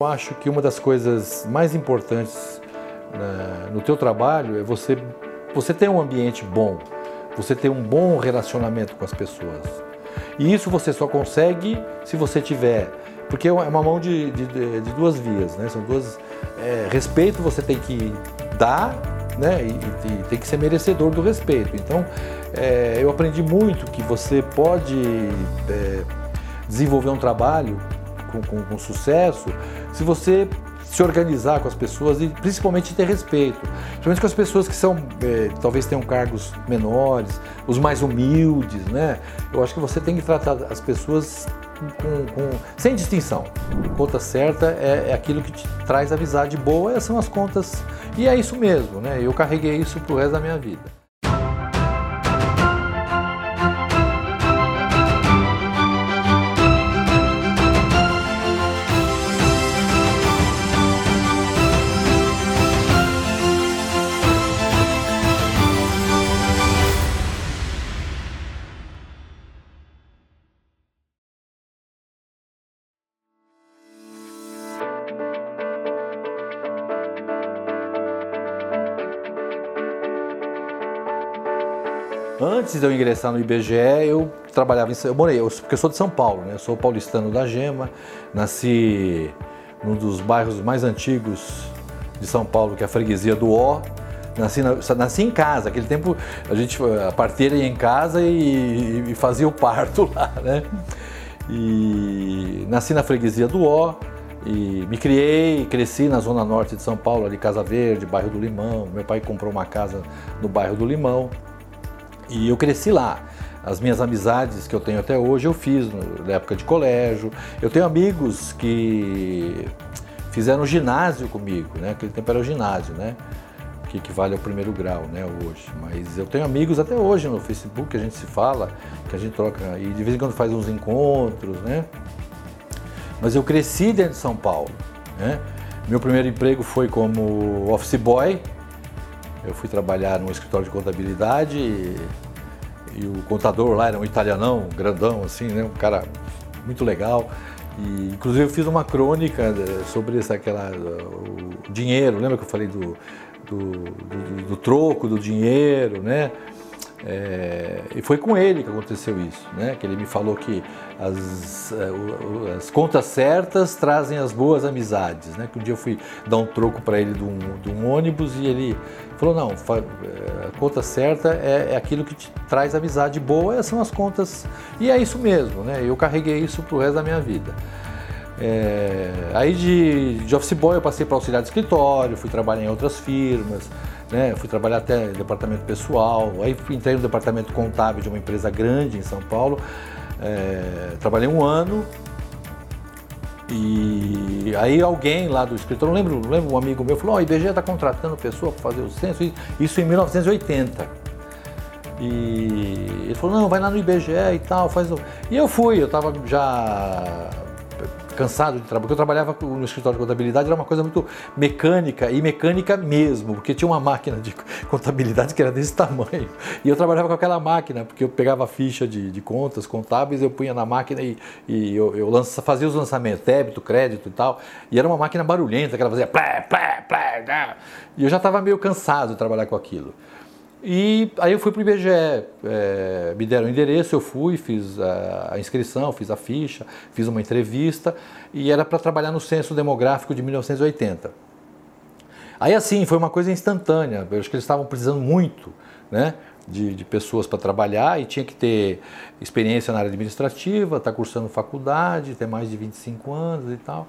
Eu acho que uma das coisas mais importantes né, no teu trabalho é você, você ter um ambiente bom, você ter um bom relacionamento com as pessoas. E isso você só consegue se você tiver, porque é uma mão de, de, de duas vias, né? São duas. É, respeito você tem que dar, né? E, e, tem que ser merecedor do respeito. Então, é, eu aprendi muito que você pode é, desenvolver um trabalho com, com, com sucesso se você se organizar com as pessoas e principalmente ter respeito. Principalmente com as pessoas que são, é, talvez tenham cargos menores, os mais humildes, né? Eu acho que você tem que tratar as pessoas com, com, sem distinção. Conta certa é, é, aquilo que te traz amizade boa, essas são as contas. E é isso mesmo, né? Eu carreguei isso pro resto da minha vida. Antes de eu ingressar no IBGE, eu trabalhava em eu morei, eu, porque eu sou de São Paulo, né? Eu sou paulistano da Gema, nasci num dos bairros mais antigos de São Paulo, que é a freguesia do Ó. Nasci, na, nasci em casa, aquele tempo a gente a parteira ia em casa e, e fazia o parto lá, né? E nasci na freguesia do Ó e me criei, cresci na zona norte de São Paulo, ali Casa Verde, bairro do Limão. Meu pai comprou uma casa no bairro do Limão. E eu cresci lá. As minhas amizades que eu tenho até hoje eu fiz na época de colégio. Eu tenho amigos que fizeram ginásio comigo, né? Aquele tempo era o ginásio, né? Que equivale ao primeiro grau, né? Hoje. Mas eu tenho amigos até hoje no Facebook que a gente se fala, que a gente troca e de vez em quando faz uns encontros, né? Mas eu cresci dentro de São Paulo, né? Meu primeiro emprego foi como office boy eu fui trabalhar num escritório de contabilidade e, e o contador lá era um italianão, grandão assim, né? Um cara muito legal. E, inclusive eu fiz uma crônica eh, sobre essa, aquela, o dinheiro, lembra que eu falei do, do, do, do troco, do dinheiro, né? É, e foi com ele que aconteceu isso, né? Que ele me falou que as, é, as contas certas trazem as boas amizades, né? Que um dia eu fui dar um troco para ele de um, de um, ônibus e ele falou não, é, a conta certa é, é, aquilo que te traz amizade boa, são as contas e é isso mesmo, né? Eu carreguei isso pro resto da minha vida. É, aí de, de office boy eu passei para auxiliar de escritório, fui trabalhar em outras firmas né? Fui trabalhar até no departamento pessoal, aí entrei no departamento contábil de uma empresa grande em São Paulo. É, trabalhei um ano e aí alguém lá do escritório, não lembro, lembro um amigo meu falou, oh, IBGE está contratando pessoa para fazer o censo, isso em 1980. E ele falou, não, vai lá no IBGE e tal, faz o... E eu fui, eu estava já cansado de trabalhar, porque eu trabalhava no escritório de contabilidade, era uma coisa muito mecânica, e mecânica mesmo, porque tinha uma máquina de contabilidade que era desse tamanho. E eu trabalhava com aquela máquina, porque eu pegava a ficha de, de contas contábeis, eu punha na máquina e, e eu, eu lança, fazia os lançamentos, débito, crédito e tal. E era uma máquina barulhenta, que ela fazia plé, plé, plé, né? E eu já estava meio cansado de trabalhar com aquilo. E aí eu fui para o IBGE, é, me deram o endereço, eu fui, fiz a, a, inscrição, fiz a ficha, fiz uma entrevista e era para trabalhar no censo demográfico de 1980. Aí assim, foi uma coisa instantânea, eu acho que eles estavam precisando muito né, de, de pessoas para trabalhar e tinha que ter experiência na área administrativa, estar tá cursando faculdade, ter mais de 25 anos e tal.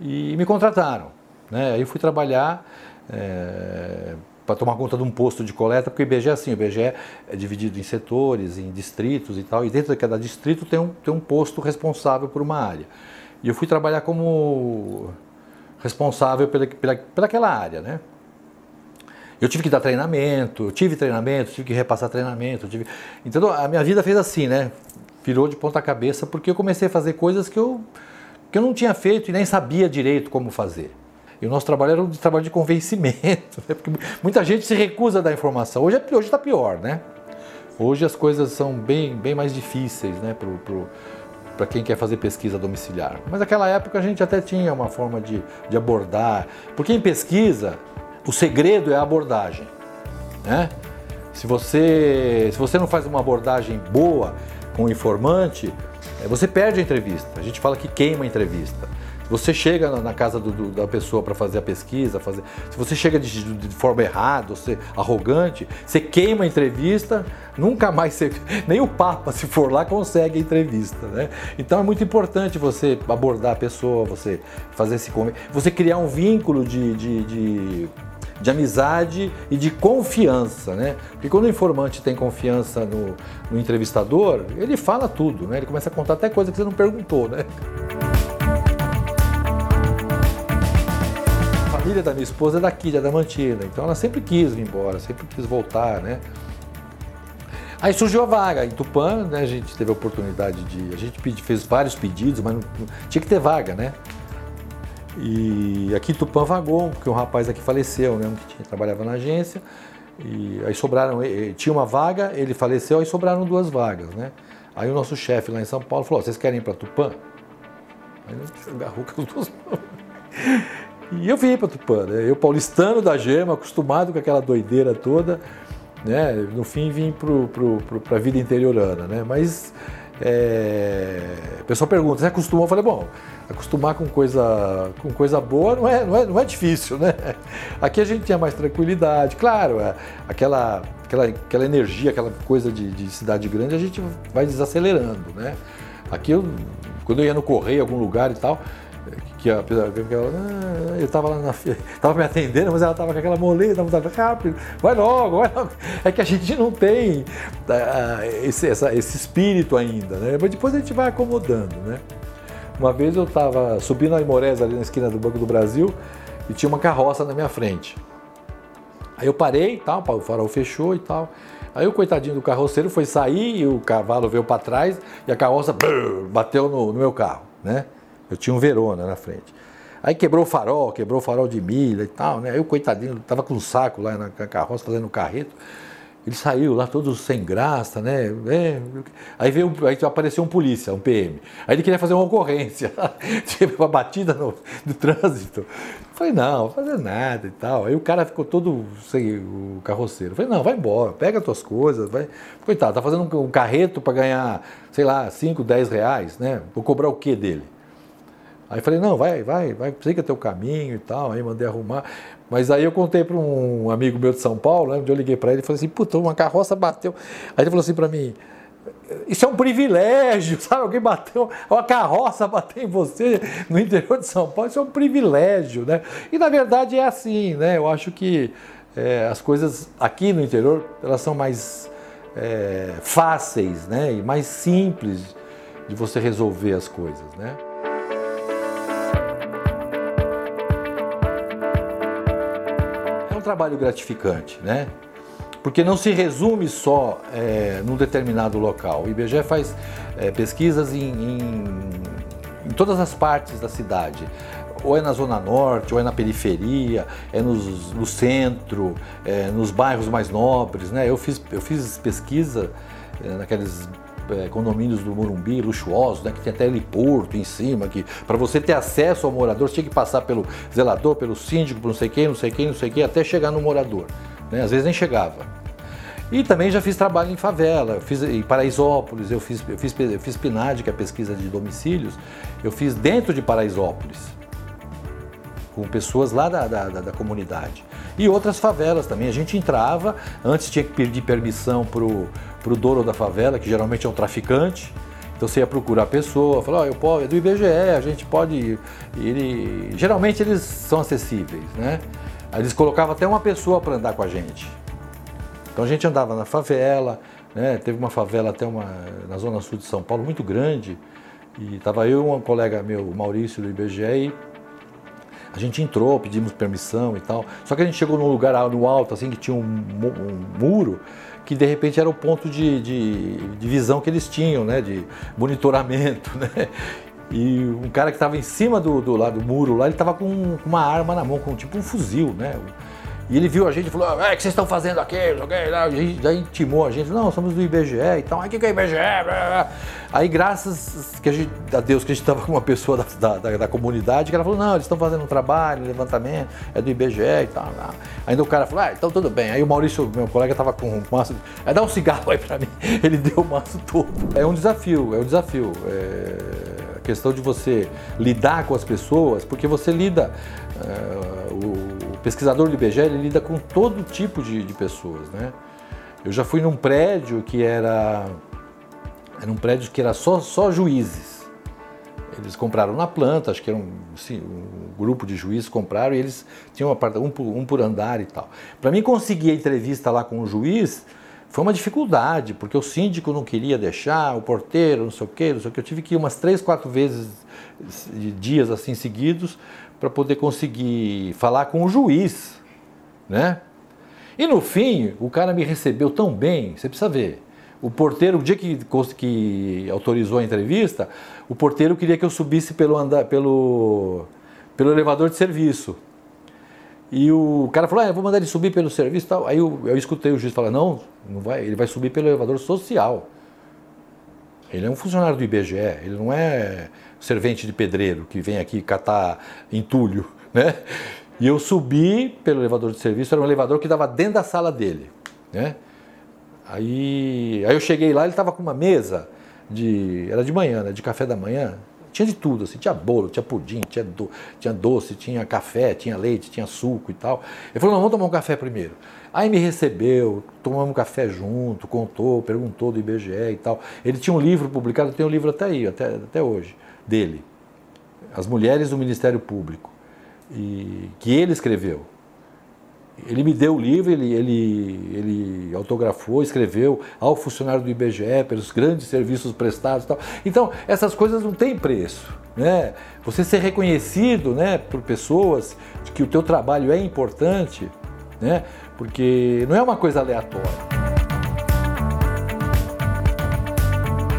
E me contrataram. Né? Aí eu fui trabalhar. É, para tomar conta de um posto de coleta, porque o IBGE é assim, o IBGE é dividido em setores, em distritos e tal, e dentro de cada distrito tem um, tem um posto responsável por uma área. E eu fui trabalhar como responsável pela, pela, pelaquela área, né? Eu tive que dar treinamento, eu tive treinamento, tive que repassar treinamento, tive... Então a minha vida fez assim, né? Virou de ponta cabeça porque eu comecei a fazer coisas que eu, que eu não tinha feito e nem sabia direito como fazer. E o nosso trabalho era um trabalho de convencimento, né? porque muita gente se recusa a dar informação. Hoje é, está pior, né? Hoje as coisas são bem, bem mais difíceis, né, para quem quer fazer pesquisa domiciliar. Mas naquela época a gente até tinha uma forma de, de abordar, porque em pesquisa o segredo é a abordagem. Né? Se, você, se você não faz uma abordagem boa com o informante, é, você perde a entrevista. A gente fala que queima a entrevista. Você chega na casa do, do, da pessoa para fazer a pesquisa, fazer, se você chega de, de, forma errada, você arrogante, você queima a entrevista, nunca mais você, nem o Papa, se for lá, consegue a entrevista, né? Então é muito importante você abordar a pessoa, você fazer esse você criar um vínculo de, de, de de amizade e de confiança, né? Porque quando o informante tem confiança no, no, entrevistador, ele fala tudo, né? Ele começa a contar até coisa que você não perguntou, né? Família da minha esposa é daqui, de Adamantina, então ela sempre quis vir embora, sempre quis voltar, né? Aí surgiu a vaga em Tupã, né? A gente teve a oportunidade de. A gente fez vários pedidos, mas não, tinha que ter vaga, né? E aqui em Tupã vagou, porque um rapaz aqui faleceu, né? Um que tinha, trabalhava na agência. E aí sobraram, tinha uma vaga, ele faleceu, aí sobraram duas vagas, né? Aí o nosso chefe lá em São Paulo falou: vocês querem ir para Tupã? Aí eu agarrou com as duas mãos. E eu vim para Tupã, né? eu paulistano da gema, acostumado com aquela doideira toda, né? no fim vim para a vida interiorana. Né? Mas é... o pessoal pergunta, você acostumou? Eu falei, bom, acostumar com coisa, com coisa boa não é, não, é, não é difícil, né? Aqui a gente tinha mais tranquilidade, claro, é, aquela, aquela, aquela energia, aquela coisa de, de cidade grande, a gente vai desacelerando, né? Aqui, eu, quando eu ia no correio, algum lugar e tal, que a, ah, eu estava lá na estava me atendendo, mas ela estava com aquela moleza, estava rápido, vai logo, vai logo. É que a gente não tem uh, esse, essa, esse espírito ainda, né? Mas depois a gente vai acomodando, né? Uma vez eu estava subindo a Imorés ali na esquina do Banco do Brasil e tinha uma carroça na minha frente. Aí eu parei tal, o farol fechou e tal. Aí o coitadinho do carroceiro foi sair e o cavalo veio para trás e a carroça brrr, bateu no, no meu carro, né? Eu tinha um Verona na frente. Aí quebrou o farol, quebrou o farol de milha e tal, né? Aí o coitadinho tava com um saco lá na carroça fazendo o carreto. Ele saiu lá todo sem graça, né? É, aí veio, aí apareceu um polícia, um PM. Aí ele queria fazer uma ocorrência, tipo uma batida no, no trânsito. Eu falei, não, vou fazer nada e tal. Aí o cara ficou todo sem o carroceiro. Eu falei, não, vai embora, pega as tuas coisas, vai. Coitado, tá fazendo um, um carreto para ganhar, sei lá, 5, 10 reais, né? Vou cobrar o quê dele? Aí falei, não, vai, vai, vai, siga teu caminho e tal. Aí mandei arrumar. Mas aí eu contei para um amigo meu de São Paulo, né, onde eu liguei para ele e falei assim, puta, uma carroça bateu. Aí ele falou assim para mim, isso é um privilégio, sabe? Alguém bateu, uma carroça bateu em você no interior de São Paulo, isso é um privilégio, né? E na verdade é assim, né? Eu acho que é, as coisas aqui no interior, elas são mais é, fáceis, né? E mais simples de você resolver as coisas, né? Trabalho gratificante, né? Porque não se resume só é, num determinado local. O IBGE faz é, pesquisas em, em, em todas as partes da cidade ou é na zona norte, ou é na periferia, é nos, no centro, é nos bairros mais nobres, né? Eu fiz, eu fiz pesquisa é, naqueles é, condomínios do Morumbi, luxuosos, né, que tem até heliporto em cima, que para você ter acesso ao morador, você tinha que passar pelo zelador, pelo síndico, por não sei quem, não sei quem, não sei quem, até chegar no morador. Né? Às vezes nem chegava. E também já fiz trabalho em favela, fiz em Paraisópolis, eu fiz, eu fiz, eu fiz PNAD, que é a pesquisa de domicílios, eu fiz dentro de Paraisópolis, com pessoas lá da, da, da, da comunidade. E outras favelas também. A gente entrava, antes tinha que pedir permissão para para o dono da favela, que geralmente é um traficante. Então você ia procurar a pessoa, falar, oh, eu posso, é do IBGE, a gente pode. Ele, geralmente eles são acessíveis, né? Eles colocavam até uma pessoa para andar com a gente. Então a gente andava na favela, né? Teve uma favela até uma na zona sul de São Paulo muito grande. E estava eu e um colega meu, Maurício do IBGE, e a gente entrou, pedimos permissão e tal. Só que a gente chegou num lugar no alto, assim, que tinha um, um muro que de repente era o ponto de, de, de visão que eles tinham, né, de monitoramento, né? E um cara que estava em cima do, do, lá, do muro lá, ele estava com uma arma na mão, com tipo um fuzil, né? E ele viu a gente e falou, é, o que vocês estão fazendo aqui? E já intimou a gente, não, somos do IBGE e tal. o que é IBGE? Aí, graças que a, gente, a Deus que a gente estava com uma pessoa da, da, da, comunidade, que ela falou, não, eles estão fazendo um trabalho, um levantamento, é do IBGE e tal. Ainda o cara falou, ah, então tudo bem. Aí o Maurício, meu colega, estava com um maço, é, dá um cigarro aí para mim. Ele deu o maço todo. É um desafio, é um desafio. É a questão de você lidar com as pessoas, porque você lida, uh, o pesquisador do IBGE ele lida com todo tipo de, de, pessoas, né? Eu já fui num prédio que era, era um prédio que era só, só juízes. Eles compraram na planta, acho que era um, assim, um grupo de juízes compraram e eles tinham um por, um por andar e tal. Para mim conseguir a entrevista lá com o juiz, foi uma dificuldade, porque o síndico não queria deixar, o porteiro, não sei o quê, não sei o quê. Eu tive que ir umas três, quatro vezes, dias assim seguidos, para poder conseguir falar com o juiz, né? E no fim, o cara me recebeu tão bem, você precisa ver. O porteiro, o dia que, que autorizou a entrevista, o porteiro queria que eu subisse pelo, andar, pelo, pelo elevador de serviço. E o cara falou, ah, vou mandar ele subir pelo serviço tal. Aí eu, eu escutei o juiz falar, não, não vai, ele vai subir pelo elevador social. Ele é um funcionário do IBGE, ele não é servente de pedreiro que vem aqui catar entulho, né? E eu subi pelo elevador de serviço, era um elevador que dava dentro da sala dele, né? Aí, aí eu cheguei lá, ele estava com uma mesa de, era de manhã, né, de café da manhã, tinha de tudo, assim, tinha bolo, tinha pudim, tinha, do, tinha doce, tinha café, tinha leite, tinha suco e tal. Ele falou, não, vamos tomar um café primeiro. Aí me recebeu, tomamos café junto, contou, perguntou do IBGE e tal. Ele tinha um livro publicado, tem um livro até aí, até, até hoje, dele. As Mulheres do Ministério Público. E, que ele escreveu. Ele me deu o livro, ele, ele, ele autografou, escreveu ao funcionário do IBGE pelos grandes serviços prestados e tal. Então, essas coisas não têm preço. Né? Você ser reconhecido né, por pessoas de que o teu trabalho é importante, né? Porque não é uma coisa aleatória.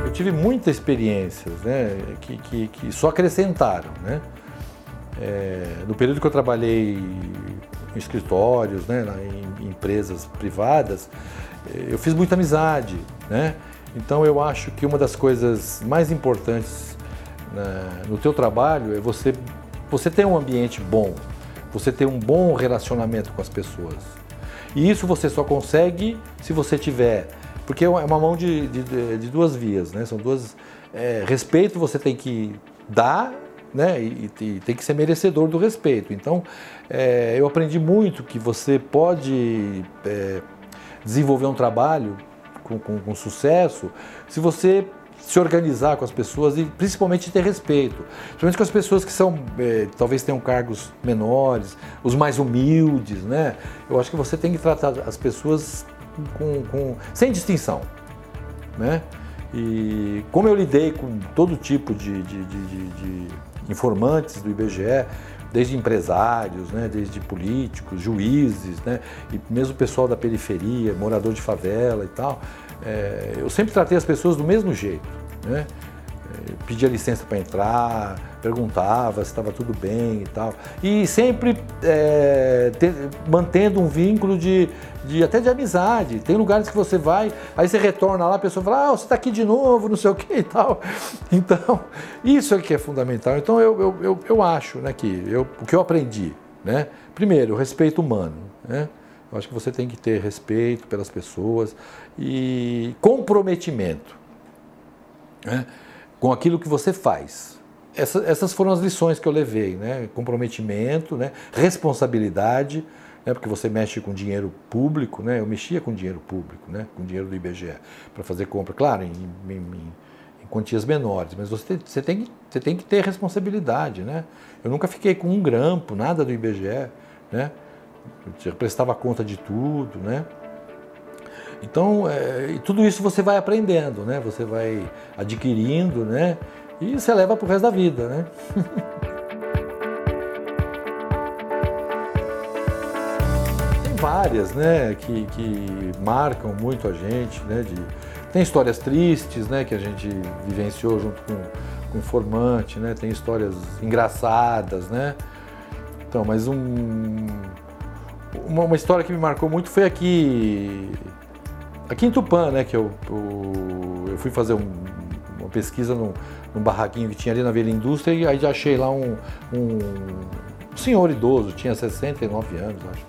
Eu tive muitas experiências né, que, que, que só acrescentaram. Né? É, no período que eu trabalhei em escritórios, né, em empresas privadas, eh, eu fiz muita amizade, né? Então eu acho que uma das coisas mais importantes né, no teu trabalho é você você ter um ambiente bom, você ter um bom relacionamento com as pessoas. E isso você só consegue se você tiver, porque é uma mão de, de, de duas vias, né? São duas é, respeito você tem que dar né? E, e, tem que ser merecedor do respeito. Então, é, eu aprendi muito que você pode é, desenvolver um trabalho com, com, com, sucesso se você se organizar com as pessoas e principalmente ter respeito. Principalmente com as pessoas que são, é, talvez tenham cargos menores, os mais humildes, né? Eu acho que você tem que tratar as pessoas com, com sem distinção, né? E como eu lidei com todo tipo de, de, de, de informantes do IBGE, desde empresários, né, desde políticos, juízes, né, e mesmo pessoal da periferia, morador de favela e tal, é, eu sempre tratei as pessoas do mesmo jeito. Né? Pedia licença para entrar, perguntava se estava tudo bem e tal. E sempre é, ter, mantendo um vínculo de, de, até de amizade. Tem lugares que você vai, aí você retorna lá, a pessoa fala, ah, você está aqui de novo, não sei o que e tal. Então, isso é que é fundamental. Então eu, eu, eu, eu acho né, que eu, o que eu aprendi, né? Primeiro, respeito humano. Né? Eu acho que você tem que ter respeito pelas pessoas e comprometimento. Né? Com aquilo que você faz. Essa, essas foram as lições que eu levei, né? Comprometimento, né? responsabilidade, né? porque você mexe com dinheiro público, né? Eu mexia com dinheiro público, né? Com dinheiro do IBGE para fazer compra, claro, em, em, em, quantias menores, mas você, você, tem, você tem que ter responsabilidade, né? Eu nunca fiquei com um grampo, nada do IBGE, né? Eu prestava conta de tudo, né? Então, é, tudo isso você vai aprendendo, né? Você vai adquirindo, né? E você leva para o resto da vida, né? Tem várias, né? Que, que marcam muito a gente, né? De, tem histórias tristes, né? Que a gente vivenciou junto com, com o formante, né? Tem histórias engraçadas, né? Então, mas um uma, uma, história que me marcou muito foi aqui, aqui em Tupã, né? Que eu, eu, eu fui fazer um, uma pesquisa num, num, barraquinho que tinha ali na Vila Indústria e aí já achei lá um, um senhor idoso, tinha 69 anos, acho.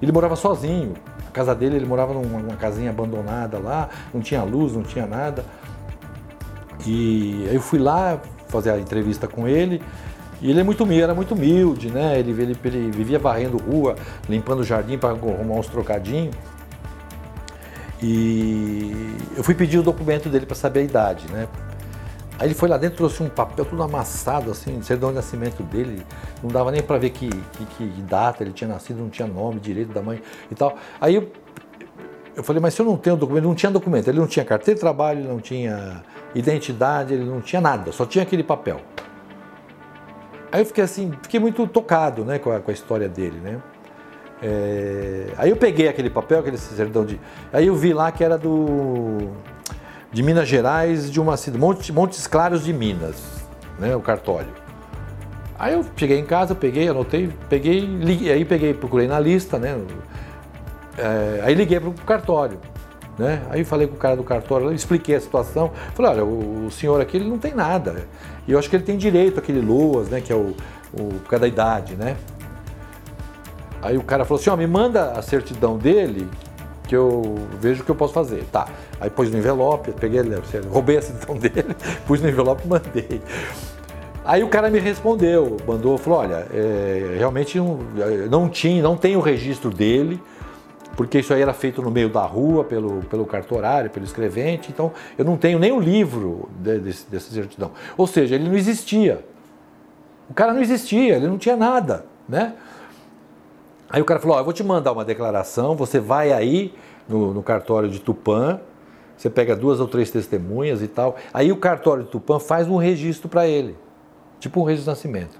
Ele morava sozinho. A casa dele, ele morava numa, numa casinha abandonada lá, não tinha luz, não tinha nada. E aí eu fui lá fazer a entrevista com ele. E ele é muito era muito humilde, né? Ele, ele, ele vivia varrendo rua, limpando o jardim para arrumar uns trocadinhos. E eu fui pedir o documento dele para saber a idade, né? Aí ele foi lá dentro, trouxe um papel tudo amassado, assim, certidão de nascimento dele. Não dava nem para ver que, que, que, data ele tinha nascido, não tinha nome direito da mãe e tal. Aí eu, eu falei, mas se eu não tenho documento, não tinha documento. Ele não tinha carteira de trabalho, ele não tinha identidade, ele não tinha nada, só tinha aquele papel. Aí eu fiquei assim, fiquei muito tocado né, com, a, com a história dele, né? É, aí eu peguei aquele papel, aquele certidão de. Aí eu vi lá que era do de Minas Gerais, de uma cidade, Monte, Montes Claros de Minas, né, o cartório. Aí eu cheguei em casa, peguei, anotei, peguei, liguei, aí peguei, procurei na lista, né? É, aí liguei para o cartório, né? Aí falei com o cara do cartório, expliquei a situação, falei, olha, o, o, senhor aqui ele não tem nada, e eu acho que ele tem direito àquele LOAS, né? Que é o, o por causa da idade, né? Aí o cara falou assim, ó, me manda a certidão dele, que eu vejo o que eu posso fazer. Tá. Aí pus no envelope, peguei, roubei a certidão dele, pus no envelope e mandei. Aí o cara me respondeu, mandou, falou, olha, é, realmente não, não tinha, não tem o registro dele, porque isso aí era feito no meio da rua, pelo, pelo cartorário, pelo escrevente, então eu não tenho nem o livro de, dessa certidão. Ou seja, ele não existia. O cara não existia, ele não tinha nada, né? Aí o cara falou: Ó, eu vou te mandar uma declaração, você vai aí no, no cartório de Tupã, você pega duas ou três testemunhas e tal. Aí o cartório de Tupã faz um registro para ele, tipo um registro de nascimento.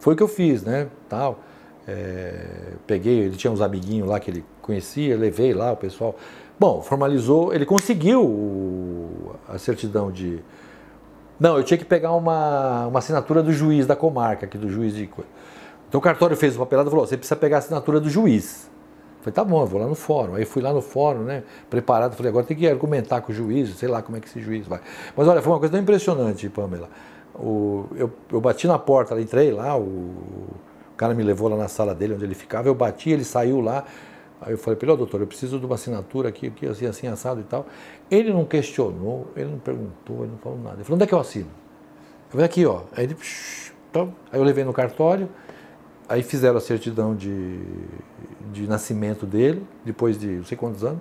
Foi o que eu fiz, né? Tal. É, peguei, ele tinha uns amiguinhos lá que ele conhecia, levei lá o pessoal. Bom, formalizou, ele conseguiu o, a certidão de. Não, eu tinha que pegar uma, uma assinatura do juiz da comarca, aqui do juiz de. Então o cartório fez o papelado e falou: você precisa pegar a assinatura do juiz. Eu falei, tá bom, eu vou lá no fórum. Aí fui lá no fórum, né, preparado, falei, agora tem que argumentar com o juiz, sei lá como é que esse juiz vai. Mas olha, foi uma coisa tão impressionante, Pamela. O, eu, eu bati na porta, entrei lá, o, o cara me levou lá na sala dele, onde ele ficava, eu bati, ele saiu lá. Aí eu falei oh, doutor, eu preciso de uma assinatura aqui, aqui, assim, assim, assado e tal. Ele não questionou, ele não perguntou, ele não falou nada. Ele falou, onde é que eu assino? Eu falei, aqui, ó. Aí ele, então, aí eu levei no cartório, Aí fizeram a certidão de, de nascimento dele, depois de não sei quantos anos.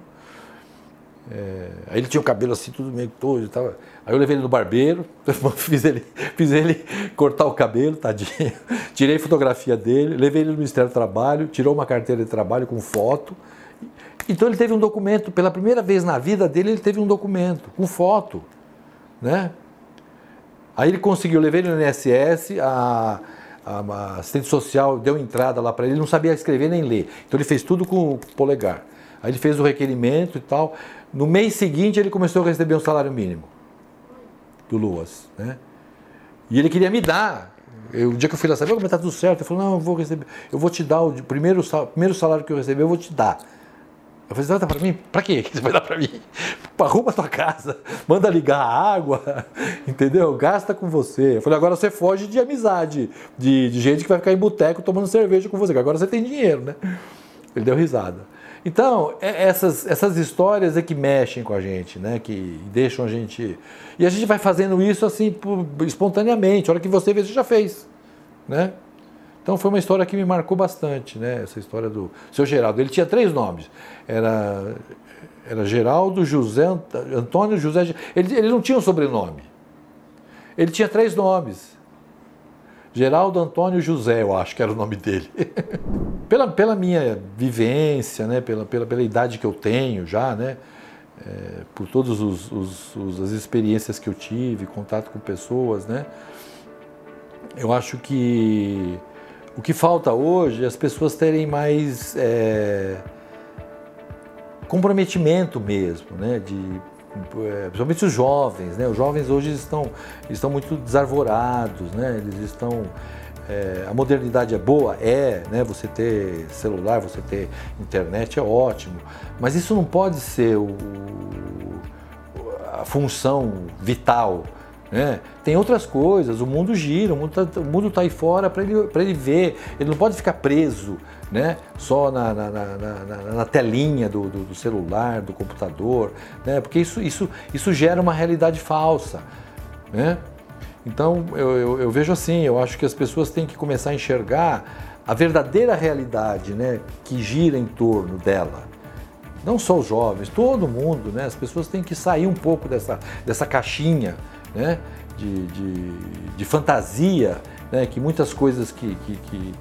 É, aí ele tinha o cabelo assim, tudo meio todo e tal. Aí eu levei ele no barbeiro, fiz ele, fiz ele cortar o cabelo, tadinho. Tirei fotografia dele, levei ele no Ministério do Trabalho, tirou uma carteira de trabalho com foto. Então ele teve um documento, pela primeira vez na vida dele, ele teve um documento com foto. Né? Aí ele conseguiu, levei ele no INSS, a a, assistente social deu entrada lá para ele, ele não sabia escrever nem ler. Então ele fez tudo com o polegar. Aí ele fez o requerimento e tal. No mês seguinte ele começou a receber um salário mínimo do Luas, né? E ele queria me dar. Eu, o dia que eu fui lá saber como está tudo certo, ele falou: "Não, eu vou receber, eu vou te dar o primeiro primeiro salário que eu receber, eu vou te dar". Eu falei, dar para mim? Para quê que você vai dar para mim? Arruma a tua casa, manda ligar a água, entendeu? Gasta com você. Eu falei, agora você foge de amizade, de, de gente que vai ficar em boteco tomando cerveja com você, agora você tem dinheiro, né? Ele deu risada. Então, é, essas, essas histórias é que mexem com a gente, né? Que deixam a gente. E a gente vai fazendo isso assim, espontaneamente. A hora que você vê, você já fez, né? Então foi uma história que me marcou bastante, né? Essa história do seu Geraldo. Ele tinha três nomes. Era, era Geraldo, José, Antônio, José. Ele, ele não tinha um sobrenome. Ele tinha três nomes. Geraldo Antônio José, eu acho que era o nome dele. pela, pela minha vivência, né? pela, pela, pela idade que eu tenho já, né? É, por todas os, os, os, as experiências que eu tive, contato com pessoas, né? Eu acho que o que falta hoje é as pessoas terem mais é, comprometimento mesmo, né? De, é, principalmente os jovens, né? Os jovens hoje estão, estão muito desarvorados, né? Eles estão é, a modernidade é boa? É, né? Você ter celular, você ter internet é ótimo, mas isso não pode ser o, a função vital. Né? Tem outras coisas, o mundo gira, o mundo está tá aí fora para ele, ele ver, ele não pode ficar preso né? só na, na, na, na telinha do, do, do, celular, do computador, né? porque isso, isso, isso gera uma realidade falsa. Né? Então eu, eu, eu, vejo assim, eu acho que as pessoas têm que começar a enxergar a verdadeira realidade né, que gira em torno dela. Não só os jovens, todo mundo, né? As pessoas têm que sair um pouco dessa, dessa caixinha né, de, de, de fantasia, né, que muitas coisas que, que, que,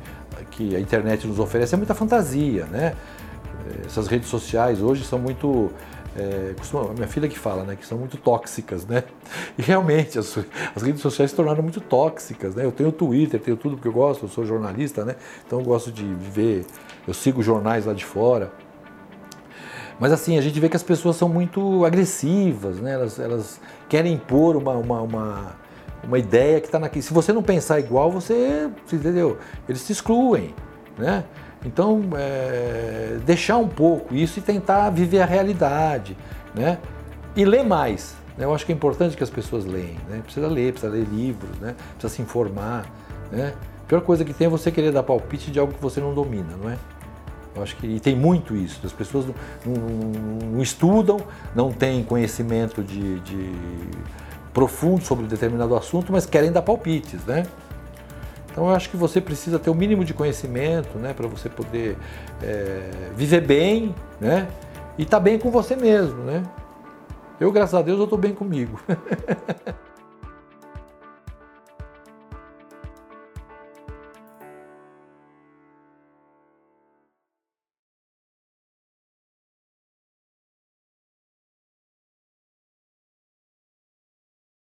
que a internet nos oferece é muita fantasia. Né? Essas redes sociais hoje são muito é, costuma, minha filha que fala, né, que são muito tóxicas, né? E realmente as, as, redes sociais se tornaram muito tóxicas, né? Eu tenho Twitter, tenho tudo porque eu gosto, eu sou jornalista, né? Então eu gosto de ver, eu sigo jornais lá de fora. Mas assim, a gente vê que as pessoas são muito agressivas, né? Elas, elas querem impor uma, uma, uma, uma ideia que está naquilo. Se você não pensar igual, você, entendeu? Eles te excluem, né? Então, é, deixar um pouco isso e tentar viver a realidade, né? E ler mais. Né? Eu acho que é importante que as pessoas leem, né? Precisa ler, precisa ler livros, né? Precisa se informar, né? A pior coisa que tem é você querer dar palpite de algo que você não domina, não é? Eu acho que e tem muito isso. As pessoas não, não, não estudam, não têm conhecimento de, de profundo sobre determinado assunto, mas querem dar palpites, né? Então eu acho que você precisa ter o mínimo de conhecimento, né, para você poder é, viver bem, né, e estar tá bem com você mesmo, né. Eu, graças a Deus, eu estou bem comigo.